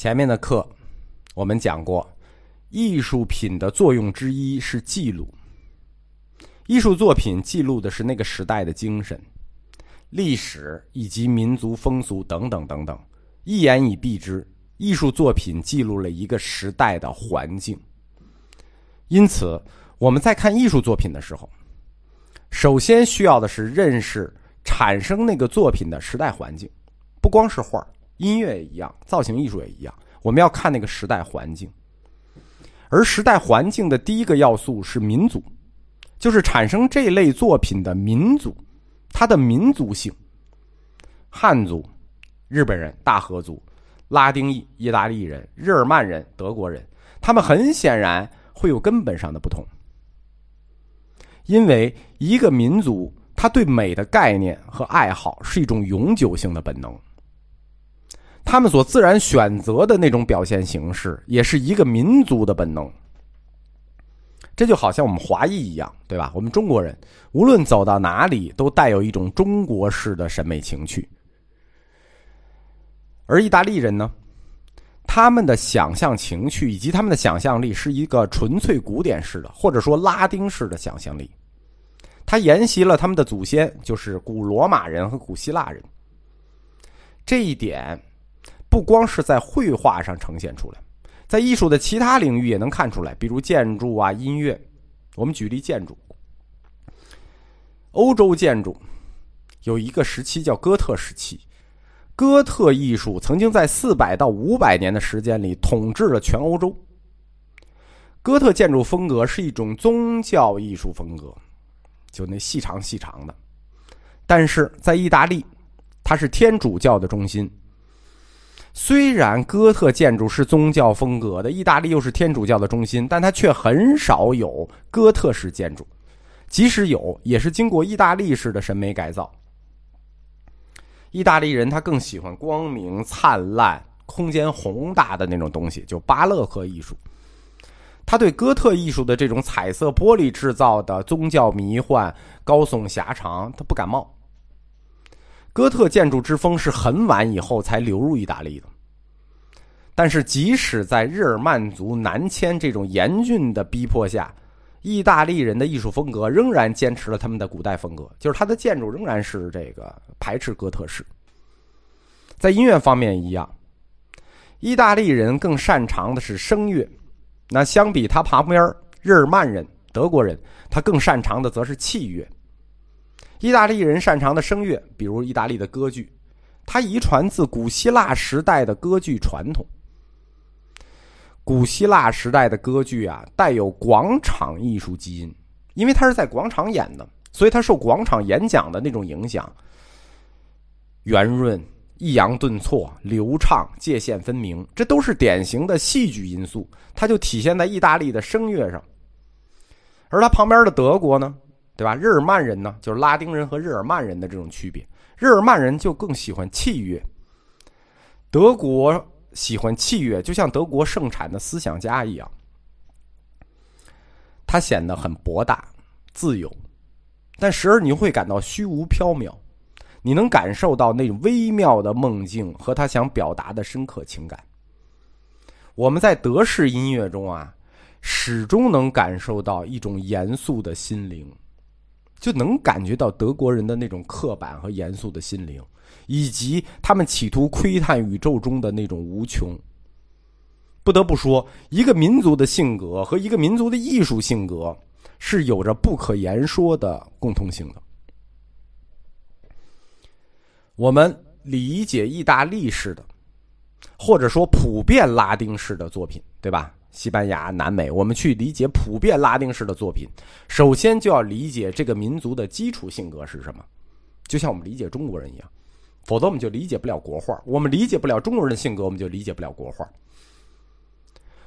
前面的课我们讲过，艺术品的作用之一是记录。艺术作品记录的是那个时代的精神、历史以及民族风俗等等等等。一言以蔽之，艺术作品记录了一个时代的环境。因此，我们在看艺术作品的时候，首先需要的是认识产生那个作品的时代环境，不光是画音乐也一样，造型艺术也一样，我们要看那个时代环境。而时代环境的第一个要素是民族，就是产生这类作品的民族，它的民族性。汉族、日本人、大和族、拉丁裔、意大利人、日耳曼人、德国人，他们很显然会有根本上的不同，因为一个民族，他对美的概念和爱好是一种永久性的本能。他们所自然选择的那种表现形式，也是一个民族的本能。这就好像我们华裔一样，对吧？我们中国人无论走到哪里，都带有一种中国式的审美情趣。而意大利人呢，他们的想象情趣以及他们的想象力，是一个纯粹古典式的，或者说拉丁式的想象力。他沿袭了他们的祖先，就是古罗马人和古希腊人。这一点。不光是在绘画上呈现出来，在艺术的其他领域也能看出来，比如建筑啊、音乐。我们举例建筑，欧洲建筑有一个时期叫哥特时期，哥特艺术曾经在四百到五百年的时间里统治了全欧洲。哥特建筑风格是一种宗教艺术风格，就那细长细长的，但是在意大利，它是天主教的中心。虽然哥特建筑是宗教风格的，意大利又是天主教的中心，但它却很少有哥特式建筑，即使有，也是经过意大利式的审美改造。意大利人他更喜欢光明灿烂、空间宏大的那种东西，就巴勒克艺术。他对哥特艺术的这种彩色玻璃制造的宗教迷幻、高耸狭长，他不感冒。哥特建筑之风是很晚以后才流入意大利的，但是即使在日耳曼族南迁这种严峻的逼迫下，意大利人的艺术风格仍然坚持了他们的古代风格，就是他的建筑仍然是这个排斥哥特式。在音乐方面一样，意大利人更擅长的是声乐，那相比他旁边日耳曼人、德国人，他更擅长的则是器乐。意大利人擅长的声乐，比如意大利的歌剧，它遗传自古希腊时代的歌剧传统。古希腊时代的歌剧啊，带有广场艺术基因，因为它是在广场演的，所以它受广场演讲的那种影响，圆润、抑扬顿挫、流畅、界限分明，这都是典型的戏剧因素，它就体现在意大利的声乐上。而它旁边的德国呢？对吧？日耳曼人呢，就是拉丁人和日耳曼人的这种区别。日耳曼人就更喜欢器乐，德国喜欢器乐，就像德国盛产的思想家一样，他显得很博大、自由，但时而你会感到虚无缥缈，你能感受到那微妙的梦境和他想表达的深刻情感。我们在德式音乐中啊，始终能感受到一种严肃的心灵。就能感觉到德国人的那种刻板和严肃的心灵，以及他们企图窥探宇宙中的那种无穷。不得不说，一个民族的性格和一个民族的艺术性格是有着不可言说的共通性的。我们理解意大利式的，或者说普遍拉丁式的作品，对吧？西班牙、南美，我们去理解普遍拉丁式的作品，首先就要理解这个民族的基础性格是什么，就像我们理解中国人一样，否则我们就理解不了国画。我们理解不了中国人的性格，我们就理解不了国画。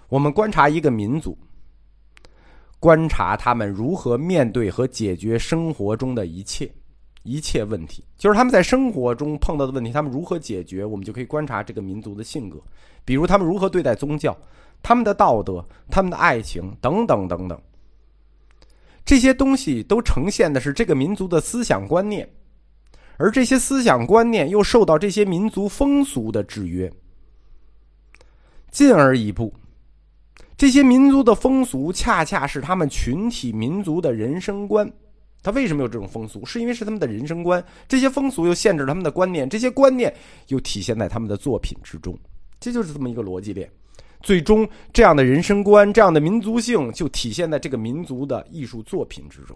我们观察一个民族，观察他们如何面对和解决生活中的一切一切问题，就是他们在生活中碰到的问题，他们如何解决，我们就可以观察这个民族的性格，比如他们如何对待宗教。他们的道德、他们的爱情等等等等，这些东西都呈现的是这个民族的思想观念，而这些思想观念又受到这些民族风俗的制约。进而一步，这些民族的风俗恰恰是他们群体民族的人生观。他为什么有这种风俗？是因为是他们的人生观。这些风俗又限制了他们的观念，这些观念又体现在他们的作品之中。这就是这么一个逻辑链。最终，这样的人生观、这样的民族性，就体现在这个民族的艺术作品之中。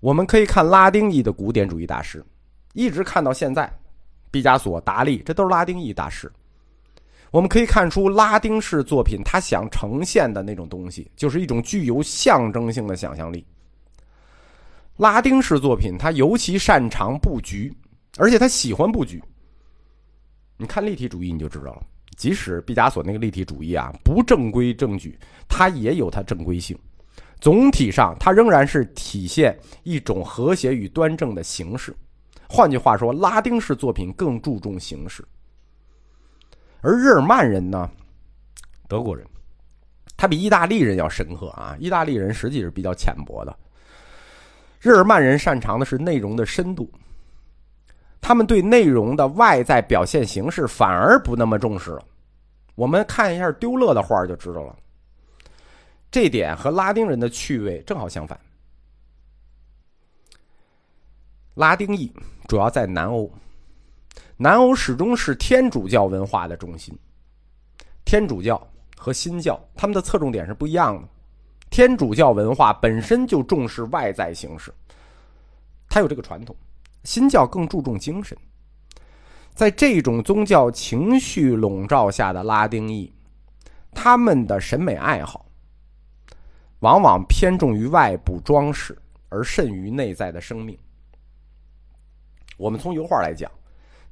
我们可以看拉丁裔的古典主义大师，一直看到现在，毕加索、达利，这都是拉丁裔大师。我们可以看出，拉丁式作品他想呈现的那种东西，就是一种具有象征性的想象力。拉丁式作品，他尤其擅长布局，而且他喜欢布局。你看立体主义，你就知道了。即使毕加索那个立体主义啊，不正规正矩，它也有它正规性。总体上，它仍然是体现一种和谐与端正的形式。换句话说，拉丁式作品更注重形式。而日耳曼人呢，德国人，他比意大利人要深刻啊。意大利人实际是比较浅薄的，日耳曼人擅长的是内容的深度。他们对内容的外在表现形式反而不那么重视了。我们看一下丢勒的画就知道了。这点和拉丁人的趣味正好相反。拉丁裔主要在南欧，南欧始终是天主教文化的中心。天主教和新教他们的侧重点是不一样的。天主教文化本身就重视外在形式，它有这个传统；新教更注重精神。在这种宗教情绪笼罩下的拉丁裔，他们的审美爱好往往偏重于外部装饰，而甚于内在的生命。我们从油画来讲，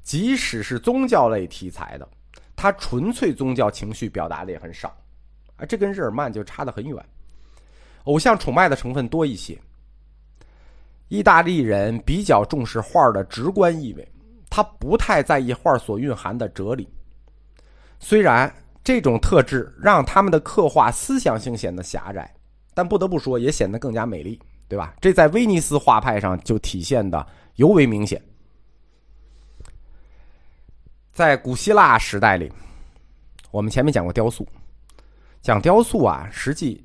即使是宗教类题材的，它纯粹宗教情绪表达的也很少，啊，这跟日耳曼就差得很远。偶像崇拜的成分多一些。意大利人比较重视画的直观意味。他不太在意画所蕴含的哲理，虽然这种特质让他们的刻画思想性显得狭窄，但不得不说也显得更加美丽，对吧？这在威尼斯画派上就体现的尤为明显。在古希腊时代里，我们前面讲过雕塑，讲雕塑啊，实际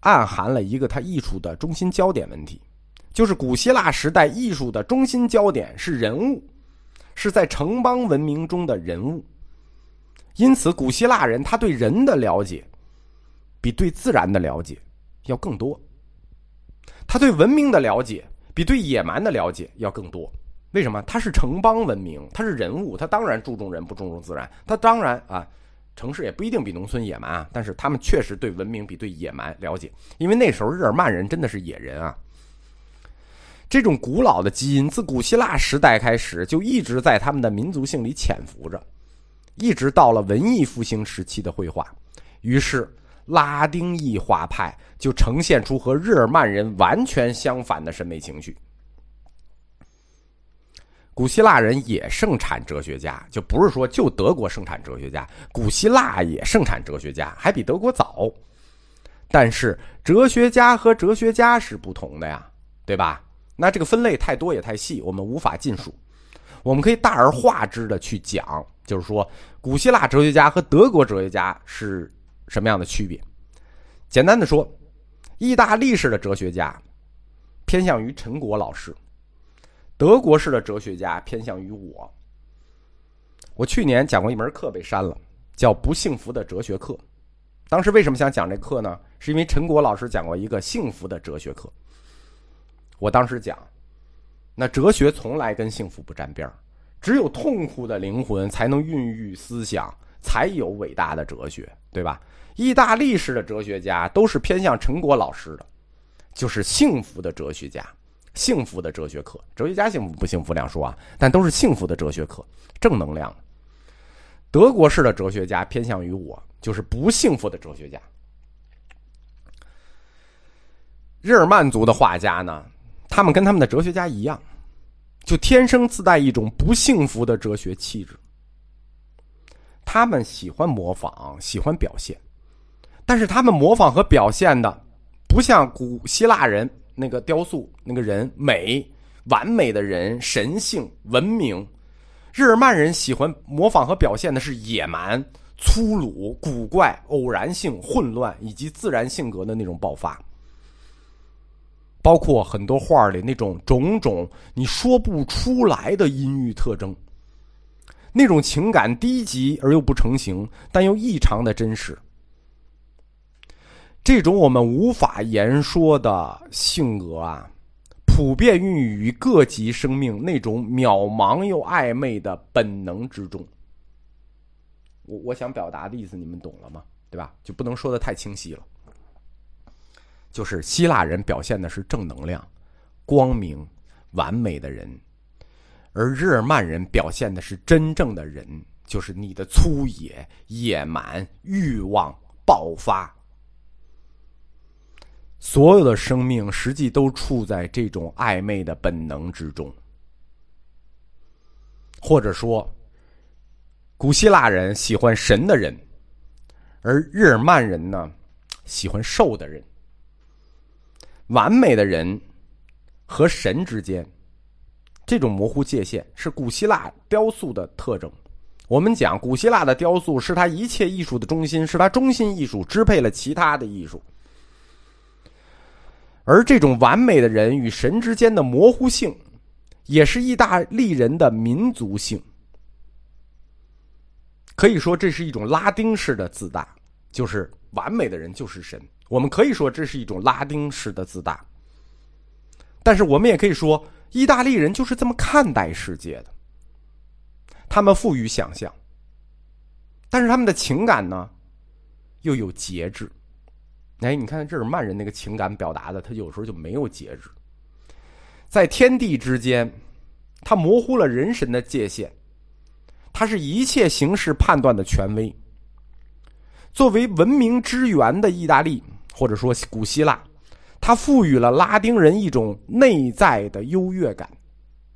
暗含了一个它艺术的中心焦点问题，就是古希腊时代艺术的中心焦点是人物。是在城邦文明中的人物，因此古希腊人他对人的了解，比对自然的了解要更多。他对文明的了解比对野蛮的了解要更多。为什么？他是城邦文明，他是人物，他当然注重人，不注重自然。他当然啊，城市也不一定比农村野蛮啊，但是他们确实对文明比对野蛮了解，因为那时候日耳曼人真的是野人啊。这种古老的基因自古希腊时代开始就一直在他们的民族性里潜伏着，一直到了文艺复兴时期的绘画，于是拉丁裔画派就呈现出和日耳曼人完全相反的审美情绪。古希腊人也盛产哲学家，就不是说就德国盛产哲学家，古希腊也盛产哲学家，还比德国早。但是哲学家和哲学家是不同的呀，对吧？那这个分类太多也太细，我们无法尽数。我们可以大而化之的去讲，就是说，古希腊哲学家和德国哲学家是什么样的区别？简单的说，意大利式的哲学家偏向于陈果老师，德国式的哲学家偏向于我。我去年讲过一门课被删了，叫《不幸福的哲学课》。当时为什么想讲这课呢？是因为陈果老师讲过一个幸福的哲学课。我当时讲，那哲学从来跟幸福不沾边儿，只有痛苦的灵魂才能孕育思想，才有伟大的哲学，对吧？意大利式的哲学家都是偏向陈果老师的，就是幸福的哲学家，幸福的哲学课。哲学家幸福不幸福两说啊，但都是幸福的哲学课，正能量。德国式的哲学家偏向于我，就是不幸福的哲学家。日耳曼族的画家呢？他们跟他们的哲学家一样，就天生自带一种不幸福的哲学气质。他们喜欢模仿，喜欢表现，但是他们模仿和表现的不像古希腊人那个雕塑那个人美、完美的人、神性、文明。日耳曼人喜欢模仿和表现的是野蛮、粗鲁、古怪、偶然性、混乱以及自然性格的那种爆发，包括很多画里那种种种你说不出来的阴郁特征，那种情感低级而又不成形，但又异常的真实。这种我们无法言说的性格啊。普遍孕育于各级生命那种渺茫又暧昧的本能之中。我我想表达的意思，你们懂了吗？对吧？就不能说的太清晰了。就是希腊人表现的是正能量、光明、完美的人，而日耳曼人表现的是真正的人，就是你的粗野、野蛮、欲望爆发。所有的生命实际都处在这种暧昧的本能之中，或者说，古希腊人喜欢神的人，而日耳曼人呢，喜欢兽的人。完美的人和神之间，这种模糊界限是古希腊雕塑的特征。我们讲，古希腊的雕塑是他一切艺术的中心，是他中心艺术支配了其他的艺术。而这种完美的人与神之间的模糊性，也是意大利人的民族性。可以说，这是一种拉丁式的自大，就是完美的人就是神。我们可以说，这是一种拉丁式的自大。但是，我们也可以说，意大利人就是这么看待世界的。他们富于想象，但是他们的情感呢，又有节制。哎，你看这是曼人那个情感表达的，他有时候就没有节制，在天地之间，他模糊了人神的界限，他是一切形式判断的权威。作为文明之源的意大利，或者说古希腊，它赋予了拉丁人一种内在的优越感。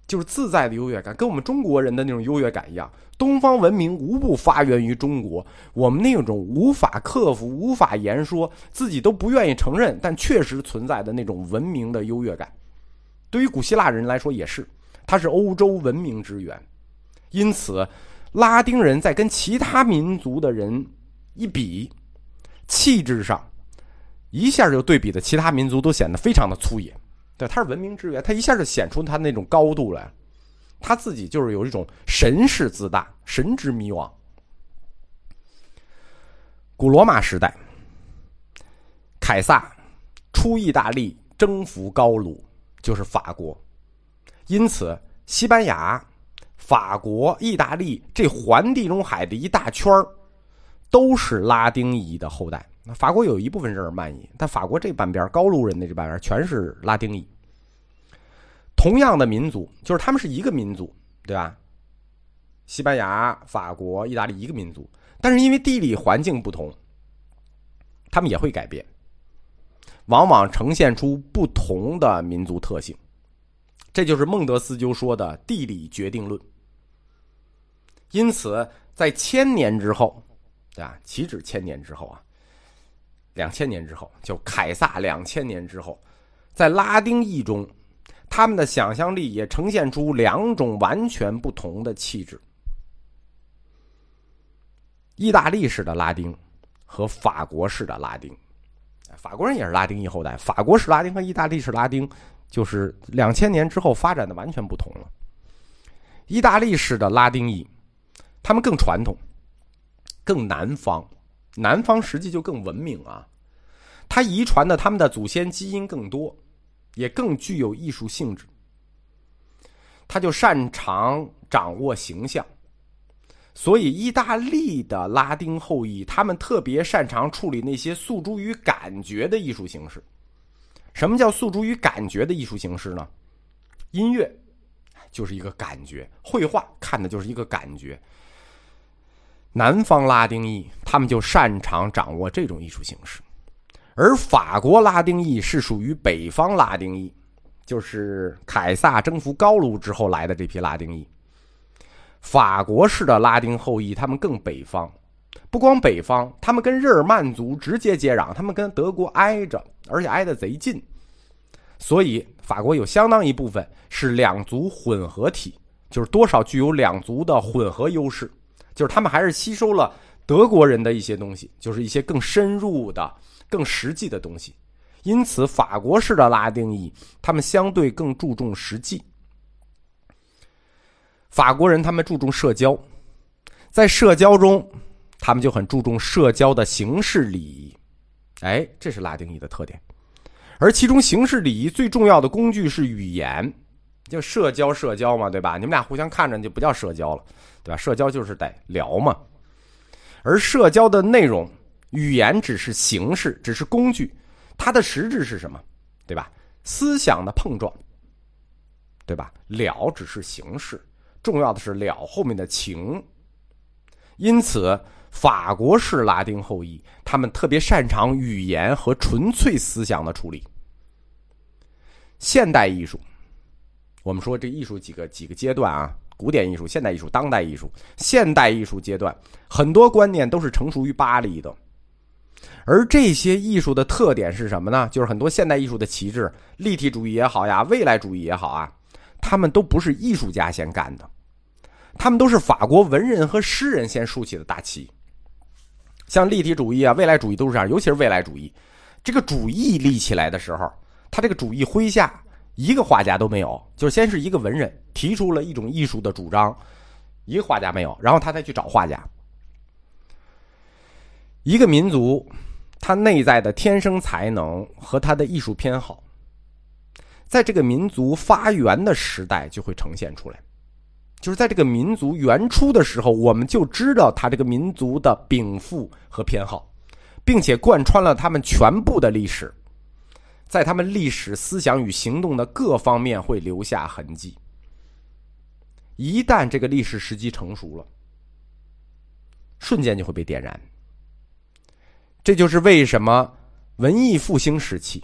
就是自在的优越感，跟我们中国人的那种优越感一样。东方文明无不发源于中国，我们那种无法克服、无法言说、自己都不愿意承认，但确实存在的那种文明的优越感，对于古希腊人来说也是，它是欧洲文明之源。因此，拉丁人在跟其他民族的人一比，气质上一下就对比的其他民族都显得非常的粗野。对，他是文明之源，他一下就显出他那种高度来，他自己就是有一种神式自大、神之迷惘。古罗马时代，凯撒出意大利征服高卢，就是法国，因此西班牙、法国、意大利这环地中海的一大圈都是拉丁裔的后代。那法国有一部分日耳曼裔，但法国这半边高卢人的这半边全是拉丁裔。同样的民族，就是他们是一个民族，对吧？西班牙、法国、意大利一个民族，但是因为地理环境不同，他们也会改变，往往呈现出不同的民族特性。这就是孟德斯鸠说的“地理决定论”。因此，在千年之后，对吧？岂止千年之后啊？两千年之后，就凯撒两千年之后，在拉丁裔中，他们的想象力也呈现出两种完全不同的气质：意大利式的拉丁和法国式的拉丁。法国人也是拉丁裔后代，法国式拉丁和意大利式拉丁就是两千年之后发展的完全不同了。意大利式的拉丁裔，他们更传统，更南方。南方实际就更文明啊，它遗传的他们的祖先基因更多，也更具有艺术性质。他就擅长掌握形象，所以意大利的拉丁后裔，他们特别擅长处理那些诉诸于感觉的艺术形式。什么叫诉诸于感觉的艺术形式呢？音乐就是一个感觉，绘画看的就是一个感觉。南方拉丁裔，他们就擅长掌握这种艺术形式，而法国拉丁裔是属于北方拉丁裔，就是凯撒征服高卢之后来的这批拉丁裔。法国式的拉丁后裔，他们更北方，不光北方，他们跟日耳曼族直接接壤，他们跟德国挨着，而且挨得贼近，所以法国有相当一部分是两族混合体，就是多少具有两族的混合优势，就是他们还是吸收了德国人的一些东西，就是一些更深入的、更实际的东西。因此，法国式的拉丁裔，他们相对更注重实际。法国人他们注重社交，在社交中，他们就很注重社交的形式礼仪。哎，这是拉丁裔的特点。而其中形式礼仪最重要的工具是语言，就社交社交嘛，对吧？你们俩互相看着就不叫社交了，对吧？社交就是得聊嘛。而社交的内容，语言只是形式，只是工具。它的实质是什么？对吧？思想的碰撞，对吧？了只是形式，重要的是了后面的情。因此，法国式拉丁后裔他们特别擅长语言和纯粹思想的处理。现代艺术，我们说这艺术几个几个阶段啊？古典艺术、现代艺术、当代艺术。现代艺术阶段，很多观念都是成熟于巴黎的。而这些艺术的特点是什么呢？就是很多现代艺术的旗帜，立体主义也好呀，未来主义也好啊，他们都不是艺术家先干的，他们都是法国文人和诗人先竖起的大旗。像立体主义啊，未来主义都是这样，尤其是未来主义，这个主义立起来的时候，他这个主义麾下一个画家都没有，就是先是一个文人提出了一种艺术的主张，一个画家没有，然后他再去找画家。一个民族，他内在的天生才能和他的艺术偏好，在这个民族发源的时代就会呈现出来。就是在这个民族原初的时候，我们就知道他这个民族的禀赋和偏好，并且贯穿了他们全部的历史，在他们历史思想与行动的各方面会留下痕迹。一旦这个历史时机成熟了，瞬间就会被点燃。这就是为什么文艺复兴时期，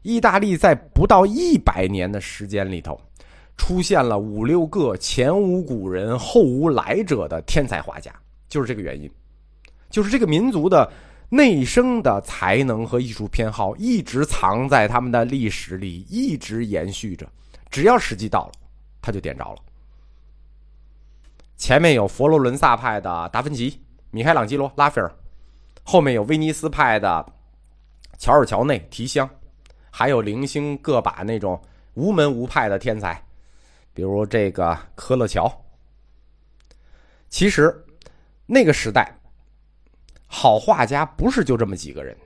意大利在不到一百年的时间里头，出现了五六个前无古人后无来者的天才画家，就是这个原因，就是这个民族的内生的才能和艺术偏好一直藏在他们的历史里，一直延续着，只要时机到了，他就点着了。前面有佛罗伦萨派的达芬奇、米开朗基罗、拉斐尔。后面有威尼斯派的乔尔乔内、提香，还有零星个把那种无门无派的天才，比如这个科勒乔。其实那个时代，好画家不是就这么几个人，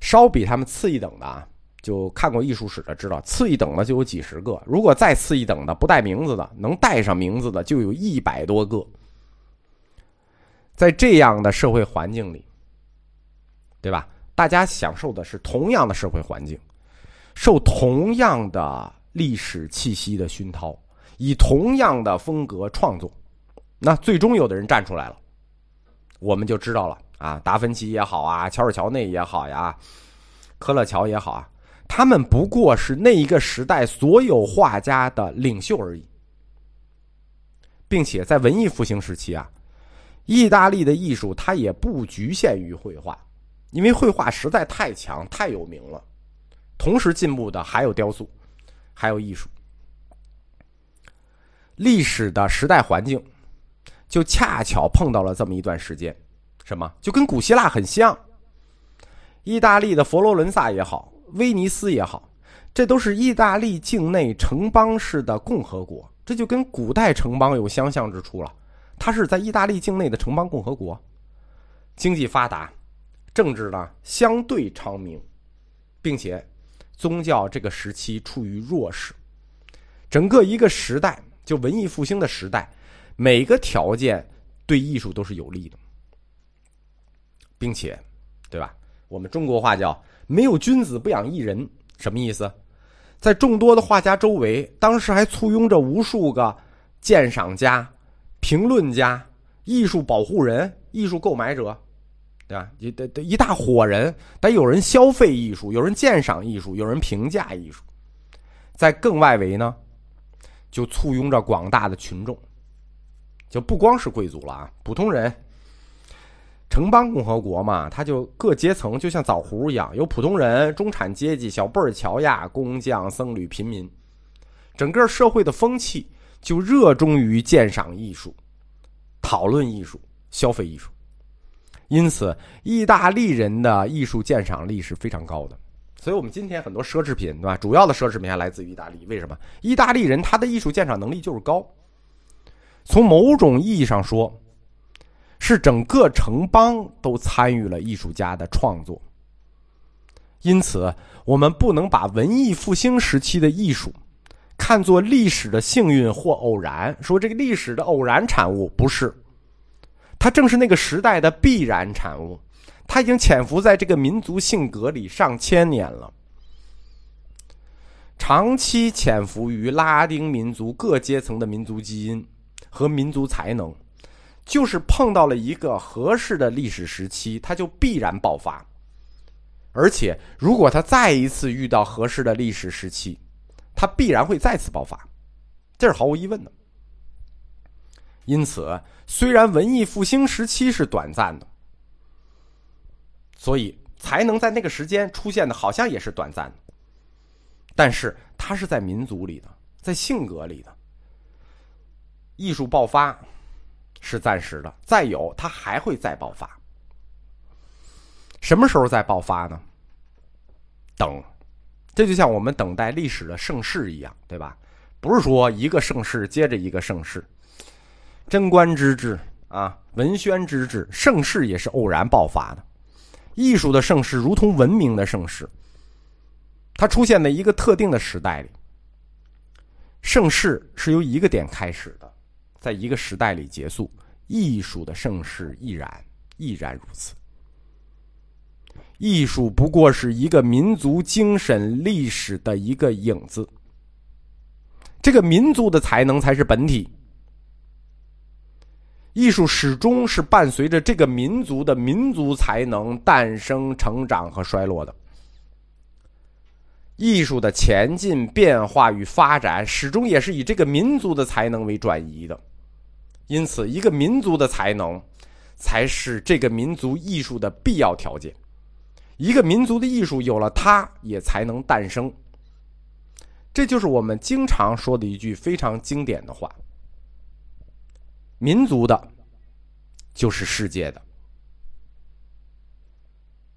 稍比他们次一等的啊，就看过艺术史的知道，次一等的就有几十个，如果再次一等的不带名字的，能带上名字的就有一百多个。在这样的社会环境里，对吧？大家享受的是同样的社会环境，受同样的历史气息的熏陶，以同样的风格创作。那最终有的人站出来了，我们就知道了啊，达芬奇也好啊，乔尔乔内也好呀，科勒乔也好啊，他们不过是那一个时代所有画家的领袖而已，并且在文艺复兴时期啊。意大利的艺术，它也不局限于绘画，因为绘画实在太强、太有名了。同时进步的还有雕塑，还有艺术。历史的时代环境，就恰巧碰到了这么一段时间，什么？就跟古希腊很像。意大利的佛罗伦萨也好，威尼斯也好，这都是意大利境内城邦式的共和国，这就跟古代城邦有相像之处了。它是在意大利境内的城邦共和国，经济发达，政治呢相对昌明，并且宗教这个时期处于弱势，整个一个时代就文艺复兴的时代，每个条件对艺术都是有利的，并且，对吧？我们中国话叫“没有君子不养艺人”，什么意思？在众多的画家周围，当时还簇拥着无数个鉴赏家。评论家、艺术保护人、艺术购买者，对吧？一得得一大伙人，得有人消费艺术，有人鉴赏艺术，有人评价艺术。在更外围呢，就簇拥着广大的群众，就不光是贵族了啊，普通人。城邦共和国嘛，它就各阶层就像枣核一样，有普通人、中产阶级、小布尔乔亚、工匠、僧侣、平民，整个社会的风气。就热衷于鉴赏艺术、讨论艺术、消费艺术，因此意大利人的艺术鉴赏力是非常高的。所以，我们今天很多奢侈品，对吧？主要的奢侈品还来自于意大利。为什么？意大利人他的艺术鉴赏能力就是高。从某种意义上说，是整个城邦都参与了艺术家的创作。因此，我们不能把文艺复兴时期的艺术看作历史的幸运或偶然，说这个历史的偶然产物不是，它正是那个时代的必然产物。它已经潜伏在这个民族性格里上千年了，长期潜伏于拉丁民族各阶层的民族基因和民族才能，就是碰到了一个合适的历史时期，它就必然爆发。而且，如果他再一次遇到合适的历史时期，他必然会再次爆发，这是毫无疑问的。因此，虽然文艺复兴时期是短暂的。所以才能在那个时间出现的，好像也是短暂的，但是它是在民族里的，在性格里的。艺术爆发是暂时的，再有它还会再爆发。什么时候再爆发呢？等，这就像我们等待历史的盛世一样，对吧？不是说一个盛世接着一个盛世，贞观之治啊，文宣之治，盛世也是偶然爆发的。艺术的盛世如同文明的盛世，它出现在一个特定的时代里。盛世是由一个点开始，在一个时代里结束。艺术的盛世亦然，亦然如此。艺术不过是一个民族精神历史的一个影子，这个民族的才能才是本体。艺术始终是伴随着这个民族的民族才能诞生、成长和衰落的。艺术的前进、变化与发展，始终也是以这个民族的才能为转移的。因此，一个民族的才能，才是这个民族艺术的必要条件。一个民族的艺术有了它，也才能诞生。这就是我们经常说的一句非常经典的话。民族的，就是世界的。